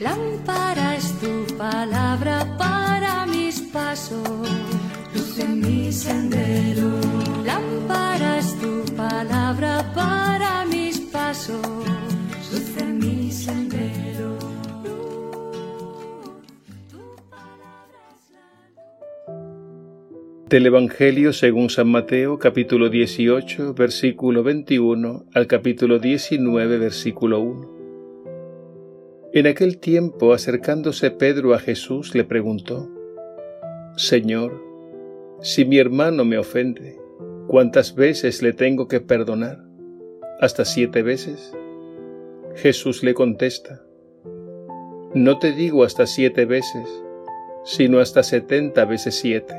Lámpara es tu palabra para mis pasos, luz en mi sendero. Lámpara es tu palabra para mis pasos, luz en mi sendero. Del Evangelio según San Mateo capítulo 18 versículo 21 al capítulo 19 versículo 1. En aquel tiempo, acercándose Pedro a Jesús, le preguntó, Señor, si mi hermano me ofende, ¿cuántas veces le tengo que perdonar? ¿Hasta siete veces? Jesús le contesta, No te digo hasta siete veces, sino hasta setenta veces siete.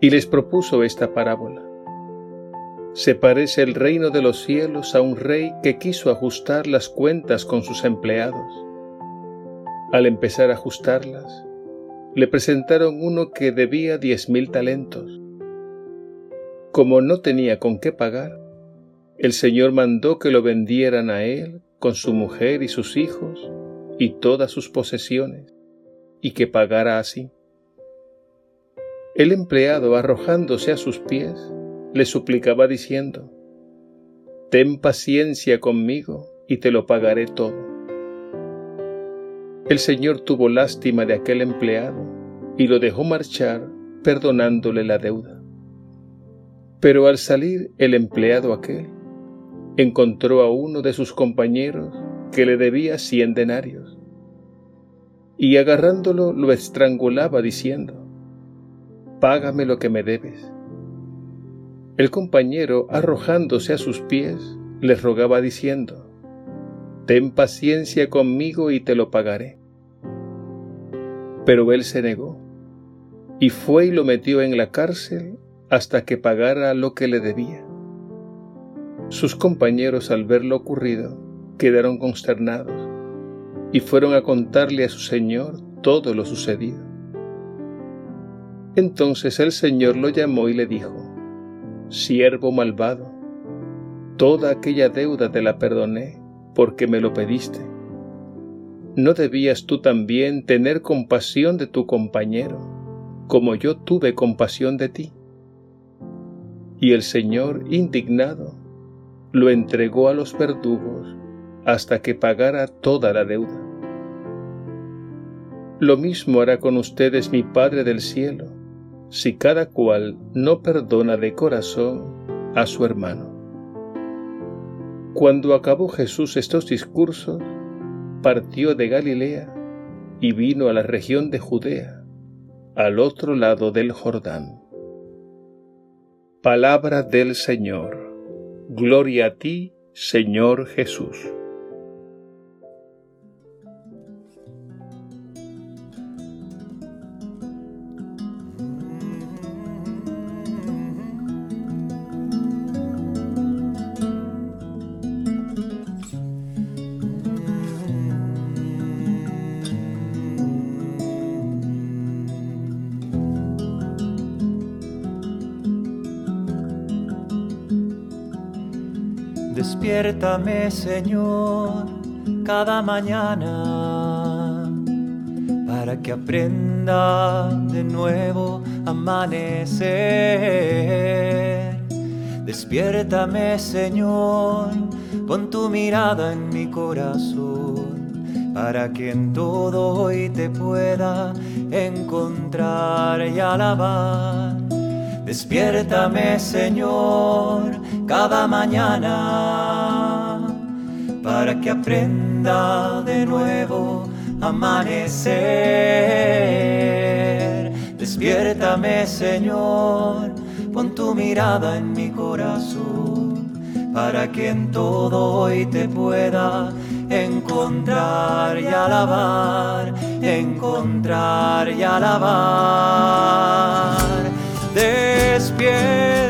Y les propuso esta parábola. Se parece el reino de los cielos a un rey que quiso ajustar las cuentas con sus empleados. Al empezar a ajustarlas, le presentaron uno que debía diez mil talentos. Como no tenía con qué pagar, el Señor mandó que lo vendieran a él con su mujer y sus hijos y todas sus posesiones, y que pagara así. El empleado, arrojándose a sus pies, le suplicaba diciendo, Ten paciencia conmigo y te lo pagaré todo. El Señor tuvo lástima de aquel empleado y lo dejó marchar perdonándole la deuda. Pero al salir el empleado aquel, encontró a uno de sus compañeros que le debía cien denarios, y agarrándolo lo estrangulaba diciendo, Págame lo que me debes. El compañero, arrojándose a sus pies, les rogaba diciendo, Ten paciencia conmigo y te lo pagaré. Pero él se negó, y fue y lo metió en la cárcel hasta que pagara lo que le debía. Sus compañeros al ver lo ocurrido quedaron consternados y fueron a contarle a su señor todo lo sucedido. Entonces el señor lo llamó y le dijo, siervo malvado, toda aquella deuda te la perdoné porque me lo pediste. ¿No debías tú también tener compasión de tu compañero, como yo tuve compasión de ti? Y el Señor, indignado, lo entregó a los verdugos hasta que pagara toda la deuda. Lo mismo hará con ustedes mi Padre del cielo si cada cual no perdona de corazón a su hermano. Cuando acabó Jesús estos discursos, partió de Galilea y vino a la región de Judea, al otro lado del Jordán. Palabra del Señor. Gloria a ti, Señor Jesús. Despiértame, Señor, cada mañana para que aprenda de nuevo amanecer. Despiértame, Señor, pon tu mirada en mi corazón para que en todo hoy te pueda encontrar y alabar. Despiértame, Señor, cada mañana para que aprenda de nuevo amanecer. Despiértame, Señor, pon tu mirada en mi corazón para que en todo hoy te pueda encontrar y alabar, encontrar y alabar. Despiértame.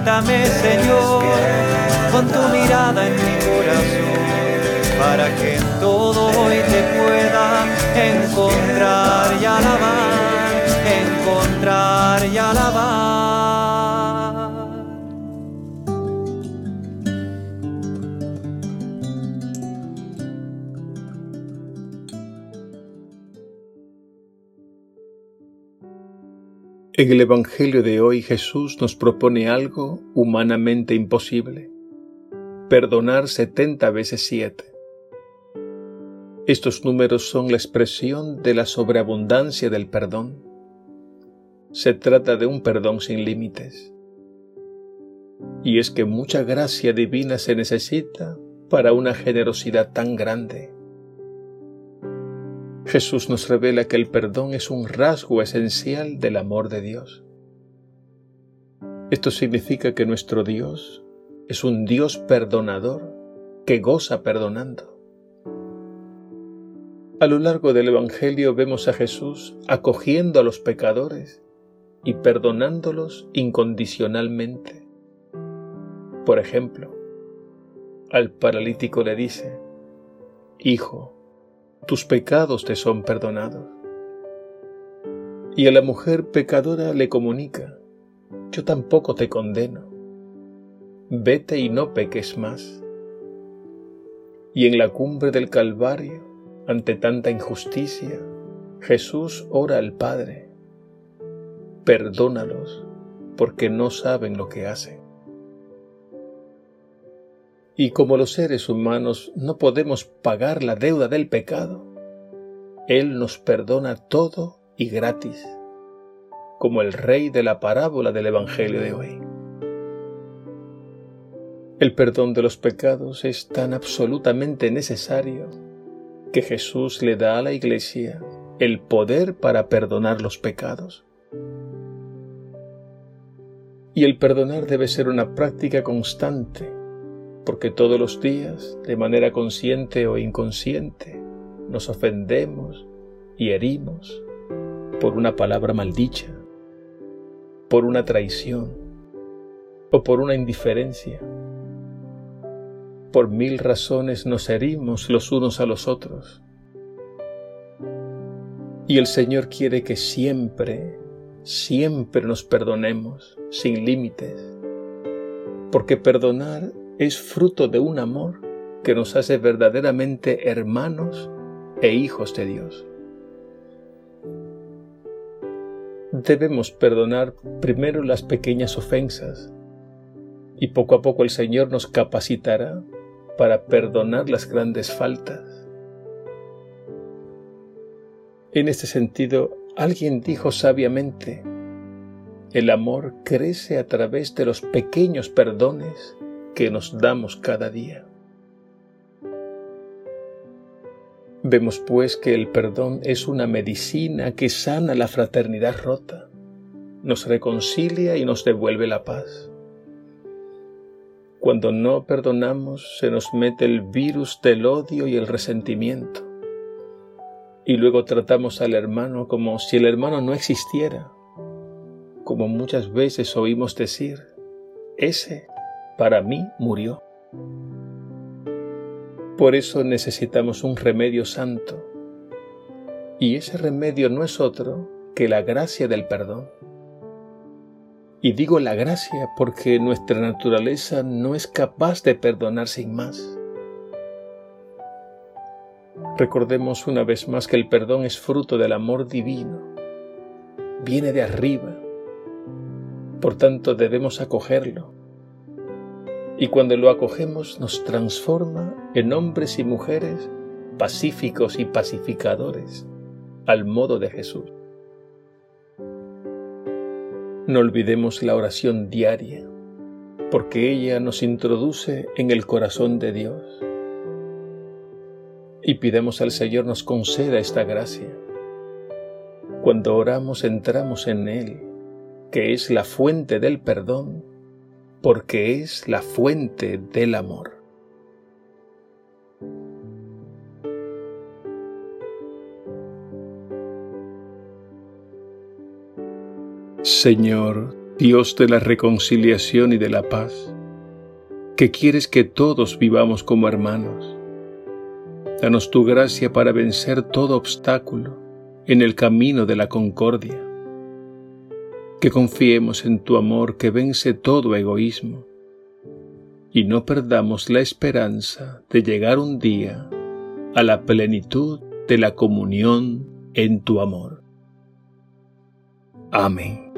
Despiértame, Señor, con tu mirada en mi corazón para que en todo hoy te pueda encontrar y alabar, encontrar y alabar. En el Evangelio de hoy Jesús nos propone algo humanamente imposible, perdonar setenta veces siete. Estos números son la expresión de la sobreabundancia del perdón. Se trata de un perdón sin límites. Y es que mucha gracia divina se necesita para una generosidad tan grande. Jesús nos revela que el perdón es un rasgo esencial del amor de Dios. Esto significa que nuestro Dios es un Dios perdonador que goza perdonando. A lo largo del Evangelio vemos a Jesús acogiendo a los pecadores y perdonándolos incondicionalmente. Por ejemplo, al paralítico le dice, Hijo, tus pecados te son perdonados. Y a la mujer pecadora le comunica, Yo tampoco te condeno. Vete y no peques más. Y en la cumbre del Calvario, ante tanta injusticia, Jesús ora al Padre, perdónalos porque no saben lo que hacen. Y como los seres humanos no podemos pagar la deuda del pecado, Él nos perdona todo y gratis, como el rey de la parábola del Evangelio de hoy. El perdón de los pecados es tan absolutamente necesario que Jesús le da a la Iglesia el poder para perdonar los pecados. Y el perdonar debe ser una práctica constante, porque todos los días, de manera consciente o inconsciente, nos ofendemos y herimos por una palabra maldicha, por una traición o por una indiferencia por mil razones nos herimos los unos a los otros. Y el Señor quiere que siempre, siempre nos perdonemos sin límites, porque perdonar es fruto de un amor que nos hace verdaderamente hermanos e hijos de Dios. Debemos perdonar primero las pequeñas ofensas y poco a poco el Señor nos capacitará para perdonar las grandes faltas. En este sentido, alguien dijo sabiamente, el amor crece a través de los pequeños perdones que nos damos cada día. Vemos pues que el perdón es una medicina que sana la fraternidad rota, nos reconcilia y nos devuelve la paz. Cuando no perdonamos se nos mete el virus del odio y el resentimiento. Y luego tratamos al hermano como si el hermano no existiera. Como muchas veces oímos decir, ese para mí murió. Por eso necesitamos un remedio santo. Y ese remedio no es otro que la gracia del perdón. Y digo la gracia porque nuestra naturaleza no es capaz de perdonar sin más. Recordemos una vez más que el perdón es fruto del amor divino. Viene de arriba. Por tanto debemos acogerlo. Y cuando lo acogemos nos transforma en hombres y mujeres pacíficos y pacificadores, al modo de Jesús. No olvidemos la oración diaria, porque ella nos introduce en el corazón de Dios. Y pidemos al Señor nos conceda esta gracia. Cuando oramos entramos en Él, que es la fuente del perdón, porque es la fuente del amor. Señor, Dios de la reconciliación y de la paz, que quieres que todos vivamos como hermanos, danos tu gracia para vencer todo obstáculo en el camino de la concordia que confiemos en tu amor que vence todo egoísmo y no perdamos la esperanza de llegar un día a la plenitud de la comunión en tu amor. Amén.